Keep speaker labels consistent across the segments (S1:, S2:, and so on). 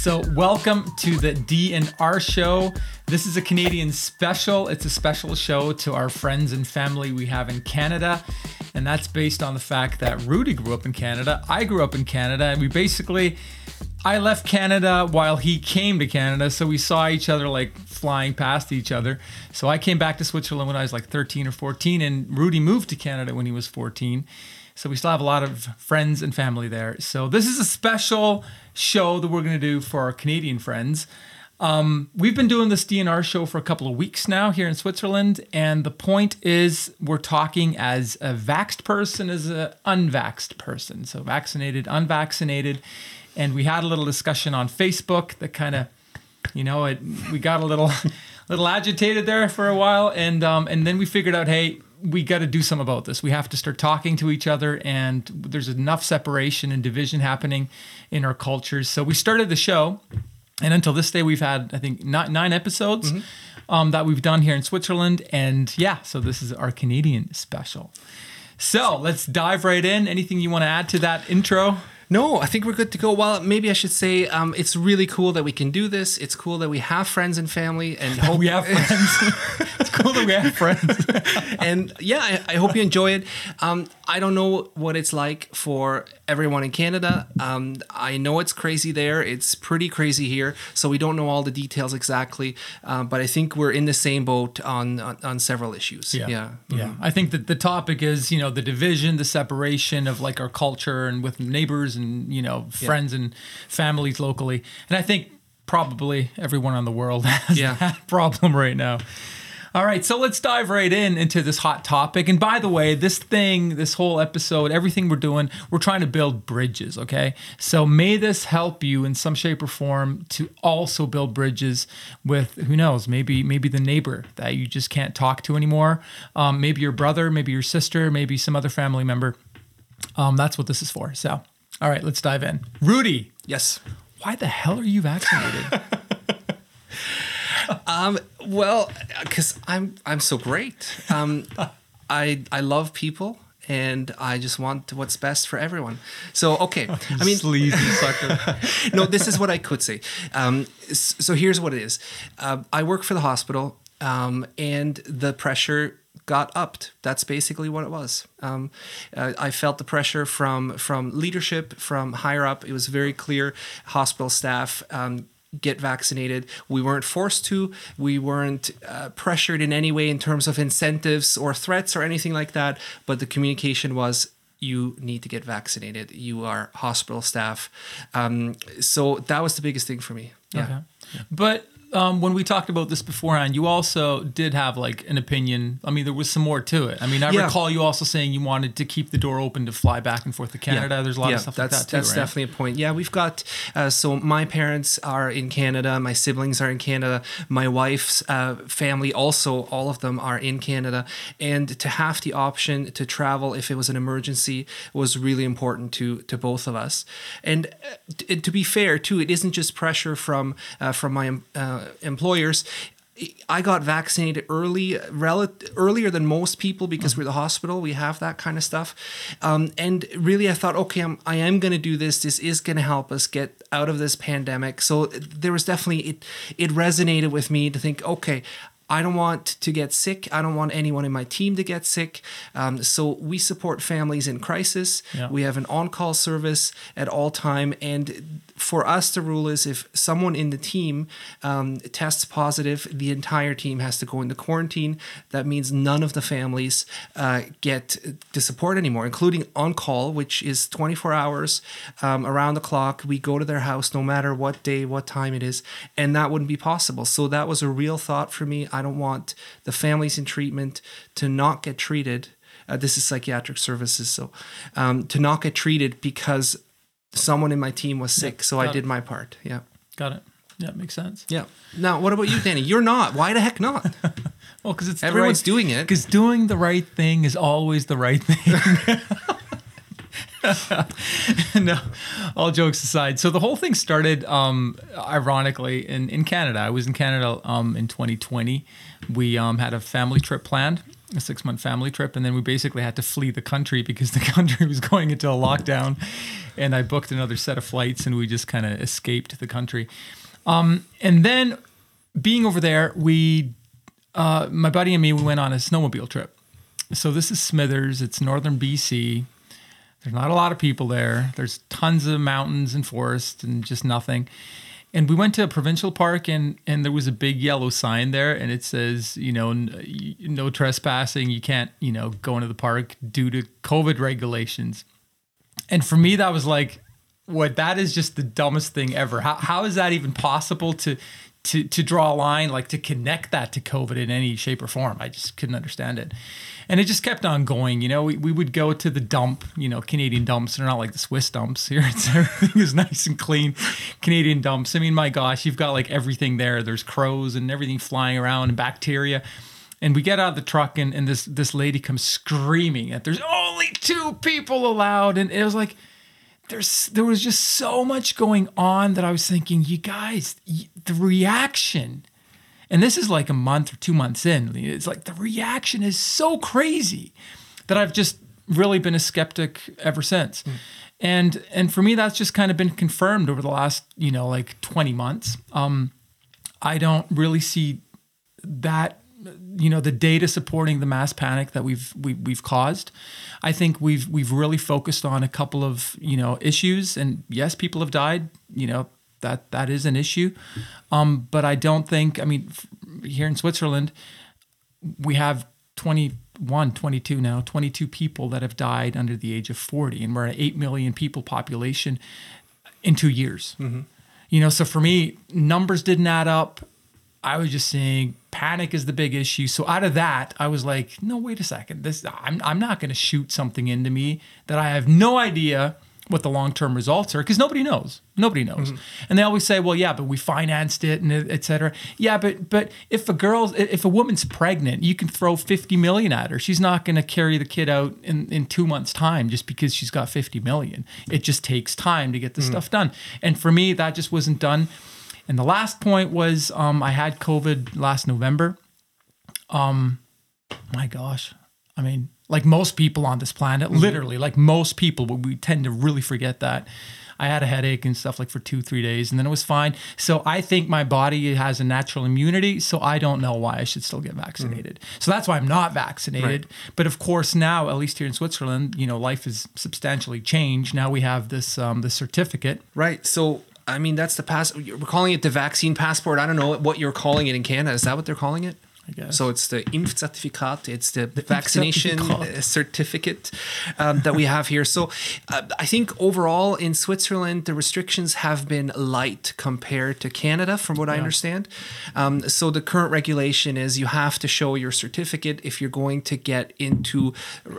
S1: So, welcome to the D and R show. This is a Canadian special. It's a special show to our friends and family we have in Canada. And that's based on the fact that Rudy grew up in Canada. I grew up in Canada. And we basically, I left Canada while he came to Canada. So we saw each other like flying past each other. So I came back to Switzerland when I was like 13 or 14. And Rudy moved to Canada when he was 14. So we still have a lot of friends and family there. So this is a special show that we're going to do for our Canadian friends. Um, we've been doing this DNR show for a couple of weeks now here in Switzerland, and the point is we're talking as a vaxxed person as an unvaxxed person, so vaccinated, unvaccinated, and we had a little discussion on Facebook that kind of, you know, it we got a little, little agitated there for a while, and um, and then we figured out, hey, we got to do something about this. We have to start talking to each other, and there's enough separation and division happening in our cultures. So we started the show, and until this day, we've had I think nine episodes mm-hmm. um, that we've done here in Switzerland, and yeah, so this is our Canadian special. So let's dive right in. Anything you want to add to that intro?
S2: No, I think we're good to go. Well, maybe I should say um, it's really cool that we can do this. It's cool that we have friends and family, and
S1: hope we have friends. it's cool that we have friends.
S2: and yeah, I, I, hope you enjoy it. Um, I don't know what it's like for everyone in Canada. Um, I know it's crazy there. It's pretty crazy here, so we don't know all the details exactly. Um, but I think we're in the same boat on on, on several issues.
S1: Yeah,
S2: yeah.
S1: Mm-hmm. yeah. I think that the topic is you know the division, the separation of like our culture and with neighbors and you know friends yeah. and families locally. And I think probably everyone on the world has yeah. that problem right now. All right, so let's dive right in into this hot topic. And by the way, this thing, this whole episode, everything we're doing, we're trying to build bridges, okay? So may this help you in some shape or form to also build bridges with who knows, maybe maybe the neighbor that you just can't talk to anymore, um, maybe your brother, maybe your sister, maybe some other family member. Um, that's what this is for. So, all right, let's dive in. Rudy.
S2: Yes.
S1: Why the hell are you vaccinated?
S2: um, well, because I'm I'm so great. Um, I I love people and I just want what's best for everyone. So okay,
S1: I mean, sleazy sucker.
S2: no, this is what I could say. Um, so here's what it is. Uh, I work for the hospital, um, and the pressure got upped. That's basically what it was. Um, uh, I felt the pressure from from leadership, from higher up. It was very clear. Hospital staff um, get vaccinated. We weren't forced to. We weren't uh, pressured in any way in terms of incentives or threats or anything like that. But the communication was you need to get vaccinated. You are hospital staff. Um, so that was the biggest thing for me. Yeah.
S1: Okay. But um, when we talked about this beforehand, you also did have like an opinion. I mean, there was some more to it. I mean, I yeah. recall you also saying you wanted to keep the door open to fly back and forth to Canada. Yeah. There's a lot
S2: yeah,
S1: of stuff
S2: that's,
S1: like that too.
S2: That's
S1: right?
S2: definitely a point. Yeah, we've got. Uh, so my parents are in Canada. My siblings are in Canada. My wife's uh, family also, all of them are in Canada. And to have the option to travel if it was an emergency was really important to to both of us. And uh, to be fair, too, it isn't just pressure from uh, from my uh, employers I got vaccinated early, rel- earlier than most people because we're the hospital. We have that kind of stuff, um, and really, I thought, okay, I'm, I am going to do this. This is going to help us get out of this pandemic. So there was definitely it. It resonated with me to think, okay, I don't want to get sick. I don't want anyone in my team to get sick. Um, so we support families in crisis. Yeah. We have an on-call service at all time, and for us, the rule is if someone in the team um, tests positive, the entire team has to go into quarantine. That means none of the families uh, get to support anymore, including on call, which is 24 hours um, around the clock. We go to their house no matter what day, what time it is, and that wouldn't be possible. So that was a real thought for me. I don't want the families in treatment to not get treated. Uh, this is psychiatric services, so um, to not get treated because someone in my team was sick, so I did it. my part. Yeah.
S1: Got it. Yeah, makes sense.
S2: Yeah. Now, what about you, Danny? You're not. Why the heck not?
S1: well, because it's
S2: everyone's
S1: right,
S2: doing it.
S1: Because doing the right thing is always the right thing. no, all jokes aside. So the whole thing started, um, ironically, in, in Canada. I was in Canada um, in 2020. We um, had a family trip planned a six month family trip, and then we basically had to flee the country because the country was going into a lockdown. And I booked another set of flights, and we just kind of escaped the country. Um, and then being over there, we, uh, my buddy and me, we went on a snowmobile trip. So this is Smithers. It's northern BC. There's not a lot of people there. There's tons of mountains and forests and just nothing. And we went to a provincial park and and there was a big yellow sign there and it says, you know, n- no trespassing. You can't, you know, go into the park due to COVID regulations. And for me, that was like, what? That is just the dumbest thing ever. How how is that even possible to to to draw a line like to connect that to COVID in any shape or form? I just couldn't understand it and it just kept on going. You know, we, we would go to the dump, you know, Canadian dumps. They're not like the Swiss dumps here. It's everything is nice and clean. Canadian dumps. I mean, my gosh, you've got like everything there. There's crows and everything flying around and bacteria. And we get out of the truck and, and this this lady comes screaming that there's only two people allowed. And it was like there's there was just so much going on that I was thinking, you guys, the reaction and this is like a month or two months in. It's like the reaction is so crazy that I've just really been a skeptic ever since. Mm. And and for me, that's just kind of been confirmed over the last, you know, like 20 months. Um, I don't really see that you know the data supporting the mass panic that we've we, have we have caused i think we've we've really focused on a couple of you know issues and yes people have died you know that that is an issue. Um, but I don't think. I mean, here in Switzerland, we have 21, 22 now, 22 people that have died under the age of 40, and we're an 8 million people population in two years. Mm-hmm. You know, so for me, numbers didn't add up. I was just saying panic is the big issue. So out of that, I was like, no, wait a second. This I'm I'm not going to shoot something into me that I have no idea what the long term results are because nobody knows. Nobody knows. Mm-hmm. And they always say, well, yeah, but we financed it and et cetera. Yeah, but but if a girl, if a woman's pregnant, you can throw 50 million at her. She's not going to carry the kid out in, in two months' time just because she's got 50 million. It just takes time to get the mm-hmm. stuff done. And for me, that just wasn't done. And the last point was um, I had COVID last November. Um, my gosh. I mean, like most people on this planet, mm-hmm. literally, like most people, we tend to really forget that. I had a headache and stuff like for two, three days, and then it was fine. So I think my body has a natural immunity. So I don't know why I should still get vaccinated. Mm-hmm. So that's why I'm not vaccinated. Right. But of course, now at least here in Switzerland, you know, life is substantially changed. Now we have this um, this certificate.
S2: Right. So I mean, that's the pass. We're calling it the vaccine passport. I don't know what you're calling it in Canada. Is that what they're calling it? So it's the Impfzertifikat, it's the, the vaccination certificate um, that we have here. So uh, I think overall in Switzerland, the restrictions have been light compared to Canada, from what yeah. I understand. Um, so the current regulation is you have to show your certificate if you're going to get into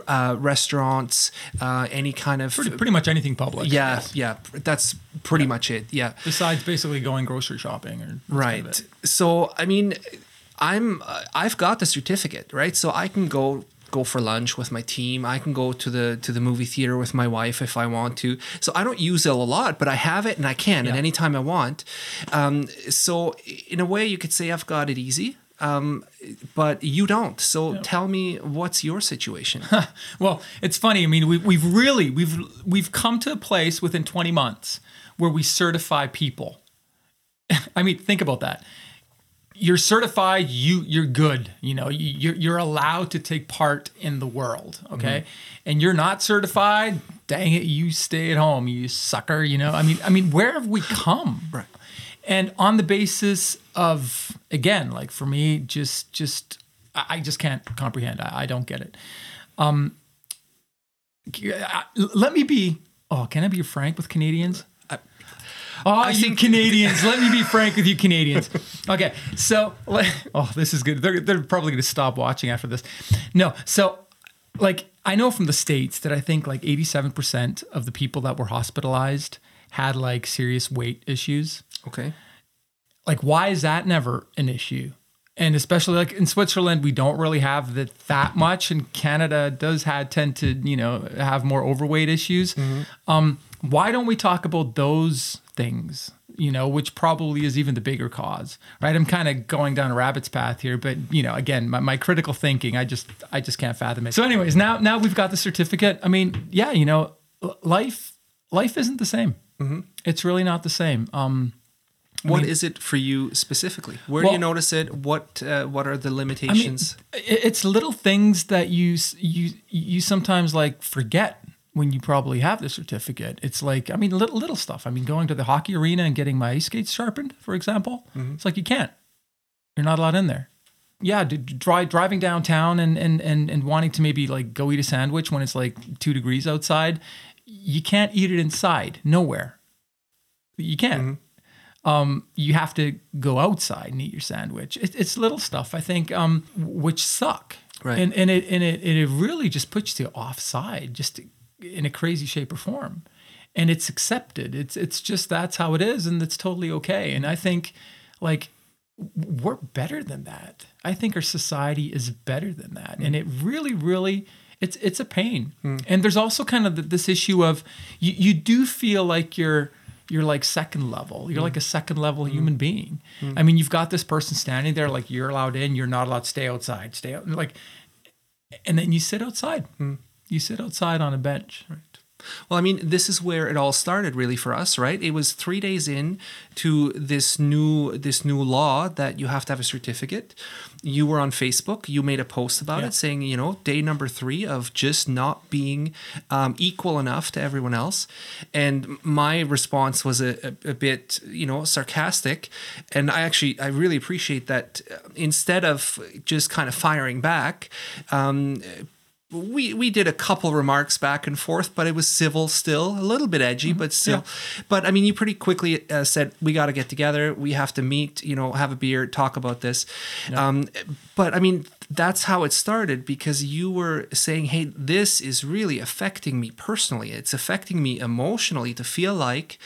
S2: uh, restaurants, uh, any kind of
S1: pretty, pretty, much anything public.
S2: Yeah, yes. yeah, that's pretty yeah. much it. Yeah.
S1: Besides basically going grocery shopping or
S2: right. Kind of so I mean I'm uh, I've got the certificate, right? So I can go go for lunch with my team. I can go to the to the movie theater with my wife if I want to. So I don't use it a lot, but I have it and I can yeah. at any time I want. Um, so in a way, you could say I've got it easy. Um, but you don't. So yeah. tell me, what's your situation?
S1: well, it's funny. I mean, we, we've really we've we've come to a place within 20 months where we certify people. I mean, think about that you're certified you you're good you know you, you're allowed to take part in the world okay? Mm-hmm. and you're not certified dang it you stay at home you sucker you know? I mean i mean where have we come?
S2: Right.
S1: And on the basis of again like for me just just i just can't comprehend i, I don't get it. Um let me be oh can i be frank with canadians Oh, I you think Canadians. let me be frank with you, Canadians. Okay, so oh, this is good. They're they're probably going to stop watching after this. No, so like I know from the states that I think like eighty seven percent of the people that were hospitalized had like serious weight issues.
S2: Okay,
S1: like why is that never an issue? and especially like in Switzerland, we don't really have that that much, and Canada does had tend to you know have more overweight issues. Mm-hmm. Um, why don't we talk about those things? you know, which probably is even the bigger cause, right? I'm kind of going down a rabbit's path here, but you know, again, my, my critical thinking, I just, I just can't fathom it. So, anyways, now, now we've got the certificate. I mean, yeah, you know, life, life isn't the same. Mm-hmm. It's really not the same. Um,
S2: what mean, is it for you specifically? Where well, do you notice it? What uh, what are the limitations?
S1: I mean, it's little things that you you you sometimes like forget when you probably have the certificate. It's like I mean little little stuff. I mean going to the hockey arena and getting my ice skates sharpened, for example. Mm-hmm. It's like you can't. You're not allowed in there. Yeah, dry, driving downtown and, and and and wanting to maybe like go eat a sandwich when it's like two degrees outside, you can't eat it inside. Nowhere. You can't. Mm-hmm um, you have to go outside and eat your sandwich. It, it's little stuff, I think, um, which suck.
S2: Right.
S1: And, and, it, and, it, and it really just puts you offside just in a crazy shape or form. And it's accepted. It's, it's just that's how it is. And it's totally okay. And I think, like, we're better than that. I think our society is better than that. Mm. And it really, really, it's it's a pain. Mm. And there's also kind of this issue of you, you do feel like you're you're like second level. You're mm. like a second level mm. human being. Mm. I mean, you've got this person standing there, like you're allowed in, you're not allowed to stay outside. Stay out, like, and then you sit outside. You sit outside on a bench.
S2: Right. Well, I mean, this is where it all started really for us, right? It was 3 days in to this new this new law that you have to have a certificate. You were on Facebook, you made a post about yeah. it saying, you know, day number 3 of just not being um, equal enough to everyone else. And my response was a, a, a bit, you know, sarcastic, and I actually I really appreciate that uh, instead of just kind of firing back, um, we we did a couple remarks back and forth, but it was civil still, a little bit edgy, mm-hmm. but still. Yeah. But I mean, you pretty quickly uh, said we got to get together. We have to meet. You know, have a beer, talk about this. Yeah. Um, but I mean, that's how it started because you were saying, "Hey, this is really affecting me personally. It's affecting me emotionally to feel like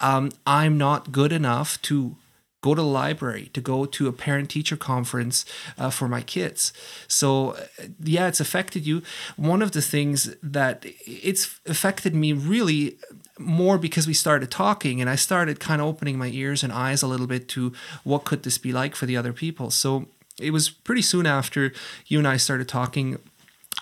S2: um, I'm not good enough to go to the library, to go to a parent teacher conference uh, for my kids. So, yeah, it's affected you. One of the things that it's affected me really more because we started talking and I started kind of opening my ears and eyes a little bit to what could this be like for the other people. So, it was pretty soon after you and I started talking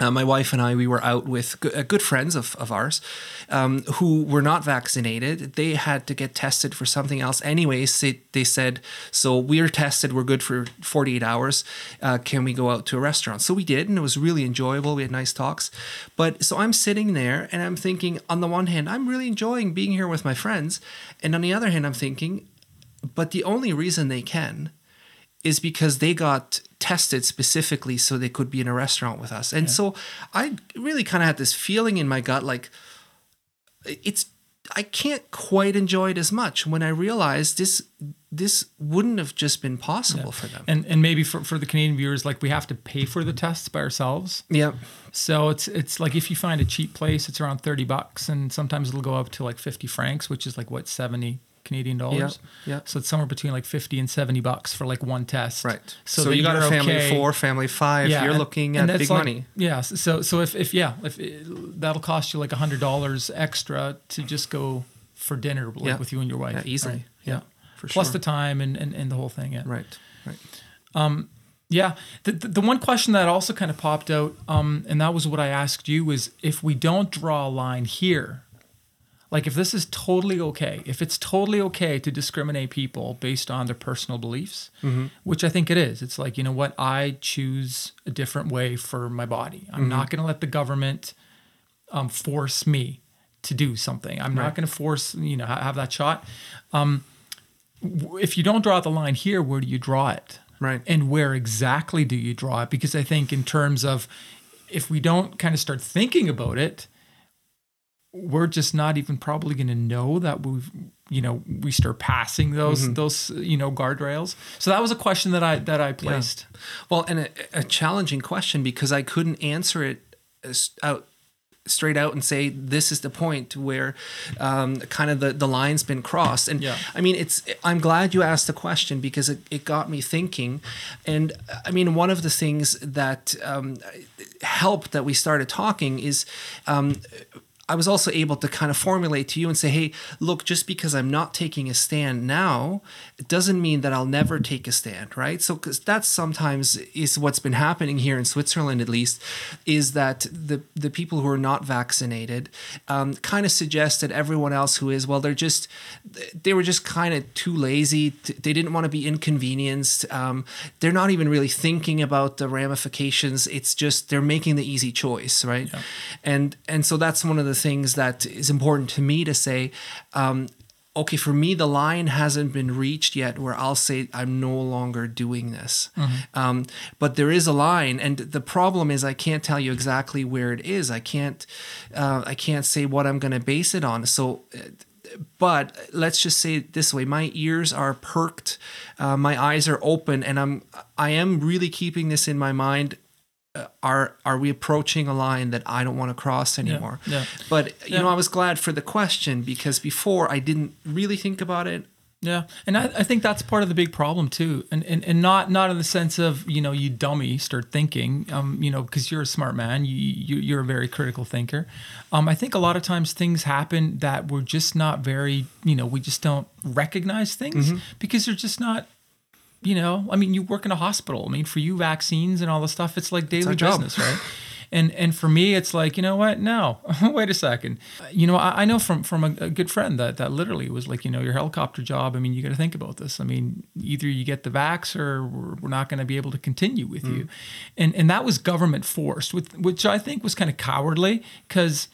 S2: uh, my wife and I, we were out with uh, good friends of, of ours um, who were not vaccinated. They had to get tested for something else. Anyways, they, they said, So we're tested, we're good for 48 hours. Uh, can we go out to a restaurant? So we did, and it was really enjoyable. We had nice talks. But so I'm sitting there and I'm thinking, on the one hand, I'm really enjoying being here with my friends. And on the other hand, I'm thinking, but the only reason they can is because they got tested specifically so they could be in a restaurant with us. And yeah. so I really kind of had this feeling in my gut like it's I can't quite enjoy it as much when I realized this this wouldn't have just been possible yeah. for them.
S1: And and maybe for, for the Canadian viewers, like we have to pay for the tests by ourselves.
S2: Yeah.
S1: So it's it's like if you find a cheap place, it's around 30 bucks and sometimes it'll go up to like 50 francs, which is like what 70 Canadian dollars.
S2: Yeah, yeah.
S1: So it's somewhere between like 50 and 70 bucks for like one test.
S2: Right. So, so you got a family okay. four, family five. Yeah, you're and, looking at big
S1: like,
S2: money.
S1: Yeah. So so if, if yeah, if it, that'll cost you like a hundred dollars extra to just go for dinner like
S2: yeah.
S1: with you and your wife.
S2: Yeah, easily.
S1: Right? Yeah. For Plus sure. the time and, and, and the whole thing. Yeah.
S2: Right. Right.
S1: Um, yeah. The, the, the, one question that also kind of popped out, um, and that was what I asked you, is if we don't draw a line here, like if this is totally okay, if it's totally okay to discriminate people based on their personal beliefs, mm-hmm. which I think it is, it's like, you know what, I choose a different way for my body. I'm mm-hmm. not going to let the government um, force me to do something. I'm right. not going to force, you know, have that shot. Um, if you don't draw the line here, where do you draw it?
S2: Right.
S1: And where exactly do you draw it? Because I think in terms of if we don't kind of start thinking about it, we're just not even probably going to know that we've you know we start passing those mm-hmm. those you know guardrails so that was a question that i that i placed
S2: yeah. well and a, a, challenging question because i couldn't answer it out straight out and say this is the point where um, kind of the, the line's been crossed and
S1: yeah.
S2: i mean it's i'm glad you asked the question because it, it got me thinking and i mean one of the things that um, helped that we started talking is um, I was also able to kind of formulate to you and say, hey, look, just because I'm not taking a stand now, it doesn't mean that I'll never take a stand, right? So, because that's sometimes is what's been happening here in Switzerland, at least, is that the the people who are not vaccinated um, kind of suggest that everyone else who is, well, they're just they were just kind of too lazy. They didn't want to be inconvenienced. Um, they're not even really thinking about the ramifications. It's just they're making the easy choice, right? Yeah. And and so that's one of the things that is important to me to say. Um, okay, for me, the line hasn't been reached yet where I'll say I'm no longer doing this. Mm-hmm. Um, but there is a line, and the problem is I can't tell you exactly where it is. I can't, uh, I can't say what I'm going to base it on. So. But let's just say it this way: my ears are perked, uh, my eyes are open, and I'm I am really keeping this in my mind are are we approaching a line that I don't want to cross anymore? Yeah, yeah. But you yeah. know, I was glad for the question because before I didn't really think about it.
S1: Yeah, and I, I think that's part of the big problem too, and, and and not not in the sense of you know you dummy start thinking, um, you know because you're a smart man, you, you you're a very critical thinker. Um, I think a lot of times things happen that we're just not very, you know, we just don't recognize things mm-hmm. because they're just not you know, I mean, you work in a hospital. I mean, for you, vaccines and all the stuff, it's like daily it's business, right? And and for me, it's like, you know what? No, wait a second. You know, I, I know from from a, a, good friend that that literally was like, you know, your helicopter job. I mean, you got to think about this. I mean, either you get the vax or we're, we're not going to be able to continue with mm. you. And and that was government forced, with which I think was kind of cowardly because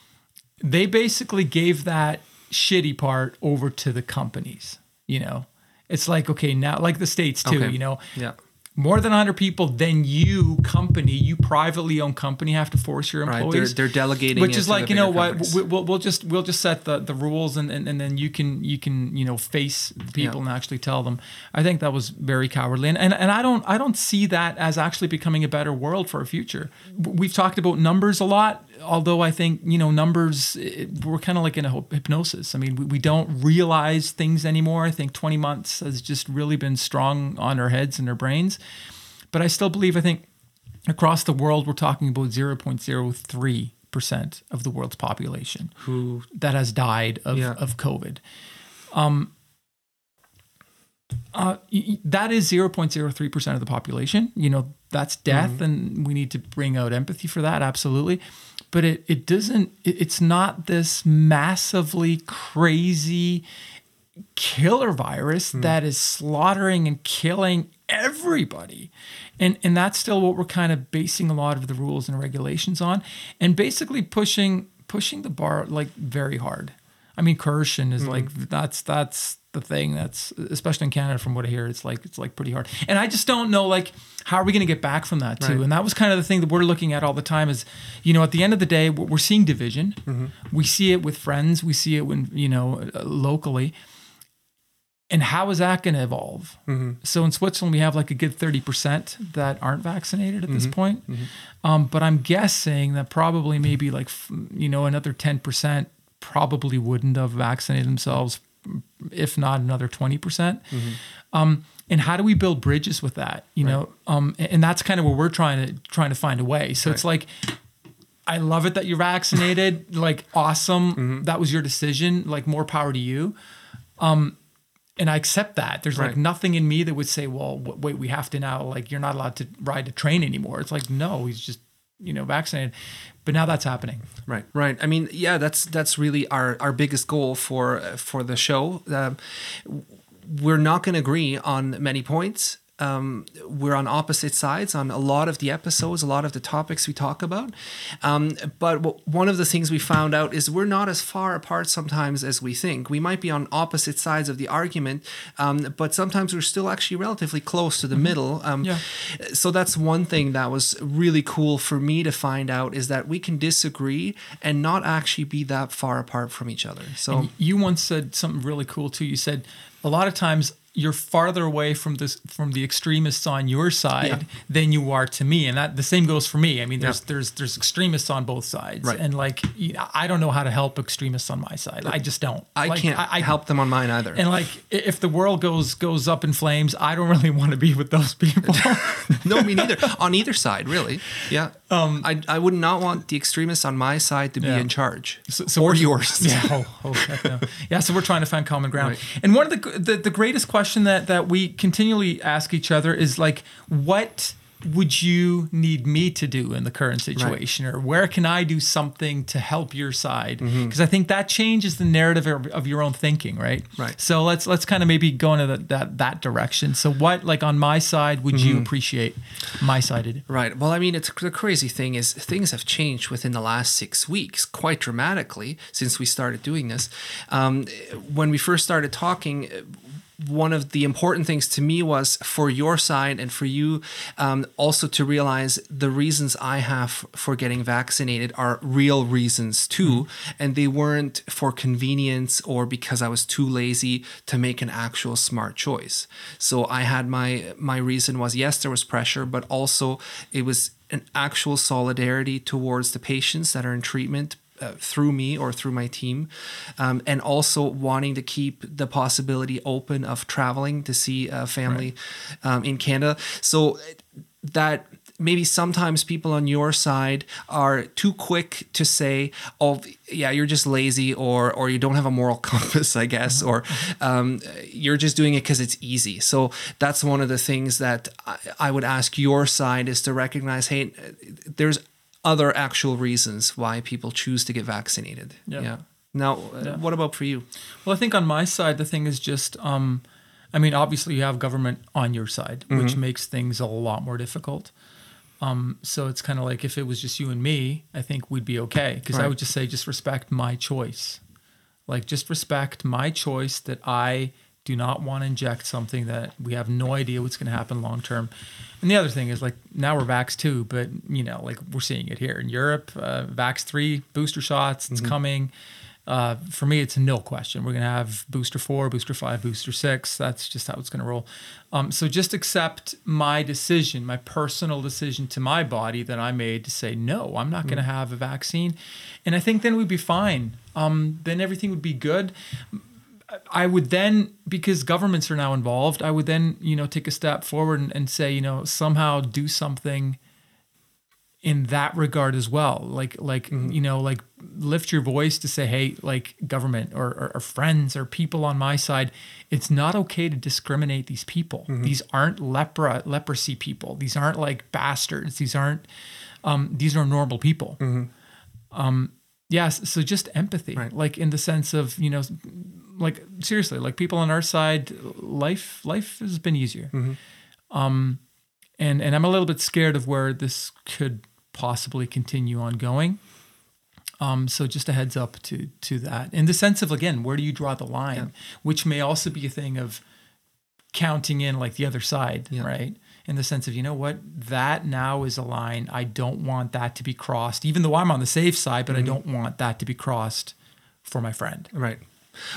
S1: they basically gave that shitty part over to the companies. You know, it's like okay now like the states too okay. you know?
S2: Yeah.
S1: More than 100 people then you company you privately owned company have to force your employees
S2: right. they're, they're delegating
S1: which is like you know what we'll, we'll just we'll just set the, the rules and, and, and then you can you can you know face people yeah. and actually tell them. I think that was very cowardly. And, and and i don't i don't see that as actually becoming a better world for our future. We've talked about numbers a lot although I think you know numbers we're kind of like in a hypnosis. I mean, we, we don't realize things anymore. I think 20 months has just really been strong on our heads and our brains. But I still believe I think across the world we're talking about 0.03 percent of the world's population who that has died of, yeah. of COVID. Um, uh, that is 0.03% of the population. You know, that's death, mm-hmm. and we need to bring out empathy for that, absolutely but it it doesn't it's not this massively crazy killer virus mm. that is slaughtering and killing everybody. And and that's still what we're kind of basing a lot of the rules and regulations on and basically pushing pushing the bar like very hard. I mean coercion is mm like that's that's the thing that's especially in Canada from what I hear it's like it's like pretty hard and I just don't know like how are we going to get back from that too right. and that was kind of the thing that we're looking at all the time is you know at the end of the day we're seeing division mm-hmm. we see it with friends we see it when you know uh, locally and how is that going to evolve mm-hmm. so in Switzerland we have like a good 30% that aren't vaccinated at mm-hmm. this point mm-hmm. um, but I'm guessing that probably maybe like you know another 10% probably wouldn't have vaccinated themselves if not another 20%. percent mm hmm um, and how do we build bridges with that? You right. know, um, and that's kind of where we're trying to trying to find a way. So right. it's like, I love it that you're vaccinated. like, awesome. Mm-hmm. That was your decision. Like, more power to you. Um, and I accept that. There's right. like nothing in me that would say, well, wait, we have to now, like, you're not allowed to ride a train anymore. It's like, no, he's just, you know, vaccinated but now that's happening.
S2: Right right. I mean yeah that's that's really our our biggest goal for for the show. Uh, we're not going to agree on many points um, we're on opposite sides on a lot of the episodes, a lot of the topics we talk about. Um, but w- one of the things we found out is we're not as far apart sometimes as we think. We might be on opposite sides of the argument, um, but sometimes we're still actually relatively close to the mm-hmm. middle. Um, yeah. So that's one thing that was really cool for me to find out is that we can disagree and not actually be that far apart from each other. So
S1: and you once said something really cool too. You said a lot of times you're farther away from this from the extremists on your side yeah. than you are to me. And that the same goes for me. I mean there's yeah. there's there's extremists on both sides. Right. and like i don't know how to help extremists on my side. I just don't.
S2: I
S1: like,
S2: can't I, help them on mine either.
S1: And like if the world goes goes up in flames i don't really want to be with those people.
S2: No me neither. On either side really. Yeah Um, I, I would not want the extremists on my side to be
S1: Yeah.
S2: in charge.
S1: So- so
S2: or yours.
S1: Yeah. Oh, oh no. Yeah. So we're trying to find common ground.
S2: Right.
S1: And one of the, the the greatest question that that we continually ask each other is like, what would you need me to do in the current situation, or where can I do something to help your side? Because
S2: Mm-hmm.
S1: I think that changes the narrative of, of your own thinking, right?
S2: Right.
S1: So let's let's kind of maybe go into that that, that direction. So what like on my side would
S2: Mm-hmm.
S1: you appreciate my sided?
S2: Right. Well, I mean, it's the crazy thing is things have changed within the last six weeks quite dramatically since we started doing this. Um, when we first started talking, one of the important things to me was for your side and for you um, also to realize the reasons I have for getting vaccinated are real reasons too, and they weren't for convenience or because I was too lazy to make an actual smart choice. So I had my my reason was yes, there was pressure, but also it was an actual solidarity towards the patients that are in treatment uh, through me or through my team, um, and also wanting to keep the possibility open of traveling to see a family um, in Canada. So that maybe sometimes people on your side are too quick to say, "Oh, yeah, you're just lazy," or or you don't have a moral compass, I guess, or um, you're just doing it because it's easy. So that's one of the things that I, I would ask your side is to recognize, hey, there's other actual reasons why people choose to get vaccinated.
S1: Yeah.
S2: Now, uh, what about for you?
S1: Well, I think on my side, the thing is just, um, I mean, obviously you have government on your side, which makes things a lot more difficult. Um, so it's kind of like if it was just you and me, I think we'd be okay. Because I would just say, just respect my choice. Like, just respect my choice that I do not want to inject something that we have no idea what's going to happen long term. And the other thing is like now we're vax two, but you know, like we're seeing it here in Europe, uh, vax three, booster shots, it's coming. Uh, for me, it's a no question. We're going to have booster four, booster five, booster six. That's just how it's going to roll. Um, so just accept my decision, my personal decision to my body that I made to say, no, I'm not going to have a vaccine. And I think then we'd be fine. Um, then everything would be good. I would then, because governments are now involved, I would then, you know, take a step forward and, and say, you know, somehow do something in that regard as well. Like, like, you know, like lift your voice to say, hey, like government or, or, or friends or people on my side, it's not okay to discriminate these people. These aren't lepra leprosy people. These aren't like bastards. These aren't, um, these are normal people. Um, yes. So just empathy,
S2: Right.
S1: like in the sense of, you know, like seriously, like people on our side, life, life has been easier. Um, and, and I'm a little bit scared of where this could possibly continue on going. Um, so just a heads up to to that. In the sense of again, where do you draw the line? Which may also be a thing of counting in like the other side,
S2: Yeah.
S1: right? In the sense of, you know what, that now is a line. I don't want that to be crossed, even though I'm on the safe side, but I don't want that to be crossed for my friend.
S2: Right.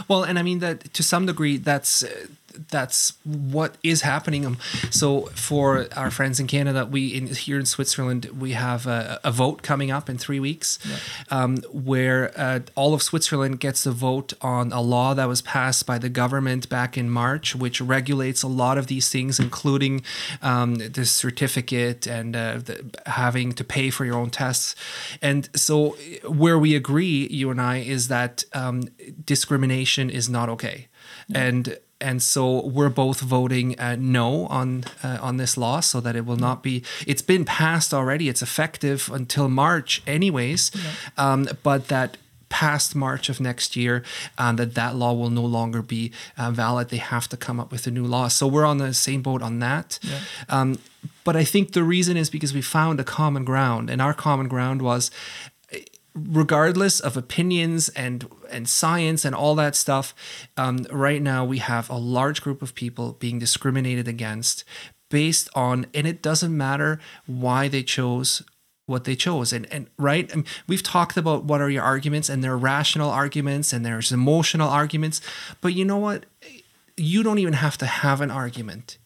S2: Well, and I mean that to some degree, that's uh, that's what is happening. Um, so for our friends in Canada, we in here in Switzerland, we have a, a vote coming up in three weeks, um, where uh, all of Switzerland gets a vote on a law that was passed by the government back in March, which regulates a lot of these things, including um, the certificate and uh, the, having to pay for your own tests. And so, where we agree, you and I, is that um, discrimination is not okay, and and so we're both voting uh, no on uh, on this law, so that it will not be. It's been passed already. It's effective until March, anyways, um, but that past March of next year, um, that that law will no longer be uh, valid. They have to come up with a new law. So we're on the same boat on that. Um, but I think the reason is because we found a common ground, and our common ground was regardless of opinions and and science and all that stuff, um, right now we have a large group of people being discriminated against based on, and it doesn't matter why they chose what they chose. And and right? And we've talked about what are your arguments and there are rational arguments and there's emotional arguments but you know what? You don't even have to have an argument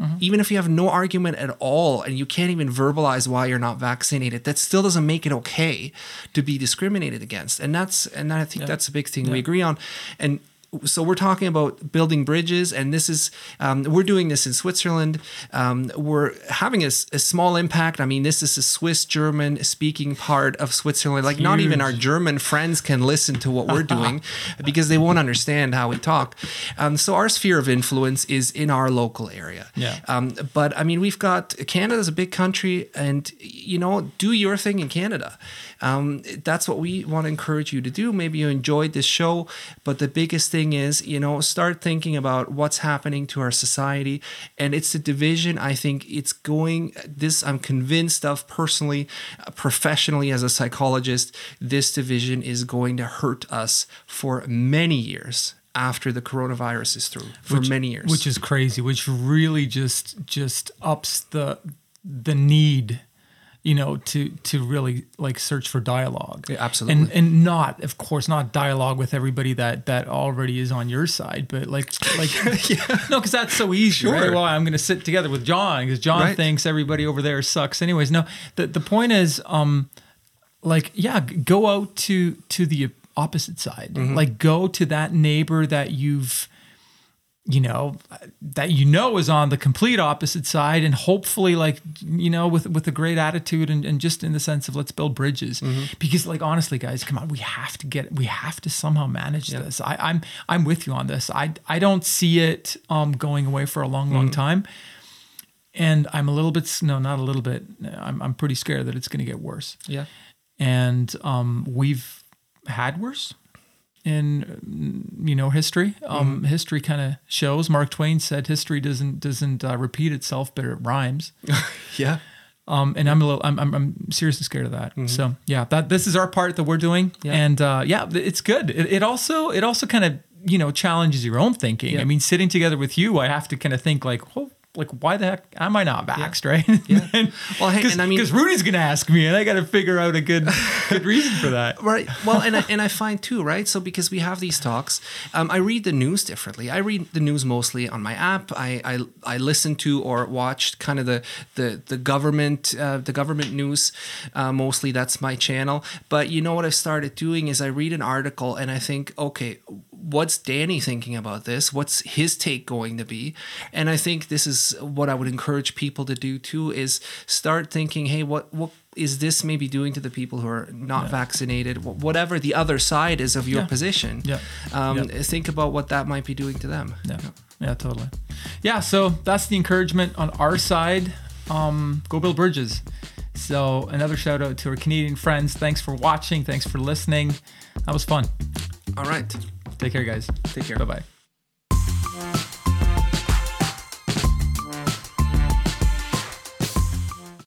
S2: Mm-hmm. even if you have no argument at all and you can't even verbalize why you're not vaccinated that still doesn't make it okay to be discriminated against. And that's and i think
S1: Yeah.
S2: that's a big thing we agree on. And so we're talking about building bridges, and this is um, we're doing this in Switzerland. Um, we're having a, a, small impact. I mean, this is a Swiss German speaking part of Switzerland. Like, not even our German friends can listen to what we're doing because they won't understand how we talk. Um, so our sphere of influence is in our local area.
S1: Yeah.
S2: Um, but I mean, we've got Canada's a big country, and you know, do your thing in Canada. Um, that's what we want to encourage you to do. Maybe you enjoyed this show, but the biggest thing is, you know, start thinking about what's happening to our society. And it's the division. I think it's going, this I'm convinced of personally, professionally as a psychologist, this division is going to hurt us for many years after the coronavirus is through for
S1: which,
S2: many years
S1: which is crazy which really just just ups the the need you know to to really like search for dialogue
S2: yeah, absolutely
S1: and and not of course not dialogue with everybody that that already is on your side but like like yeah. no because that's so easy sure. right well i'm gonna sit together with john because john right. thinks everybody over there sucks anyways no the the point is um like yeah go out to to the opposite side mm-hmm. like go to that neighbor that you've you know that you know is on the complete opposite side and hopefully like you know with with a great attitude and, and just in the sense of let's build bridges. Mm-hmm. because like honestly guys come on we have to get we have to somehow manage yeah. this. I, i'm i'm with you on this. I i don't see it um going away for a long long mm-hmm. time. And i'm a little bit no not a little bit. I'm, I'm pretty scared that it's going to get worse.
S2: Yeah.
S1: And um we've had worse in you know history. Um, mm-hmm. History kind of shows. Mark Twain said history doesn't doesn't uh, repeat itself, but it rhymes.
S2: yeah.
S1: Um, and I'm a little, I'm, I'm, I'm seriously scared of that. Mm-hmm. So yeah, that this is our part that we're doing, yeah. and uh, yeah, it's good. It, it also, it also kind of, you know, challenges your own thinking. Yeah. I mean, sitting together with you, I have to kind of think like, oh, like why the heck am I not vaxxed, yeah. right?
S2: Yeah. and, well, hey, and I mean,
S1: because Rudy's gonna ask me, and I got to figure out a good good reason for that,
S2: right? Well, and I, and I find too, right? So because we have these talks, um, I read the news differently. I read the news mostly on my app. I I, I listen to or watch kind of the the the government uh, the government news uh, mostly. That's my channel. But you know what I've started doing is I read an article and I think, okay, what's Danny thinking about this? What's his take going to be? And I think this is what I would encourage people to do too is start thinking, hey, what what is this maybe doing to the people who are not yeah. vaccinated? Whatever the other side is of your
S1: yeah.
S2: position,
S1: yeah.
S2: Um, think about what that might be doing to them.
S1: Yeah. yeah, totally. Yeah, so that's the encouragement on our side. Um, go build bridges. So another shout out to our Canadian friends. Thanks for watching. Thanks for listening. That was fun.
S2: All right.
S1: Take care, guys.
S2: Take care.
S1: Bye bye.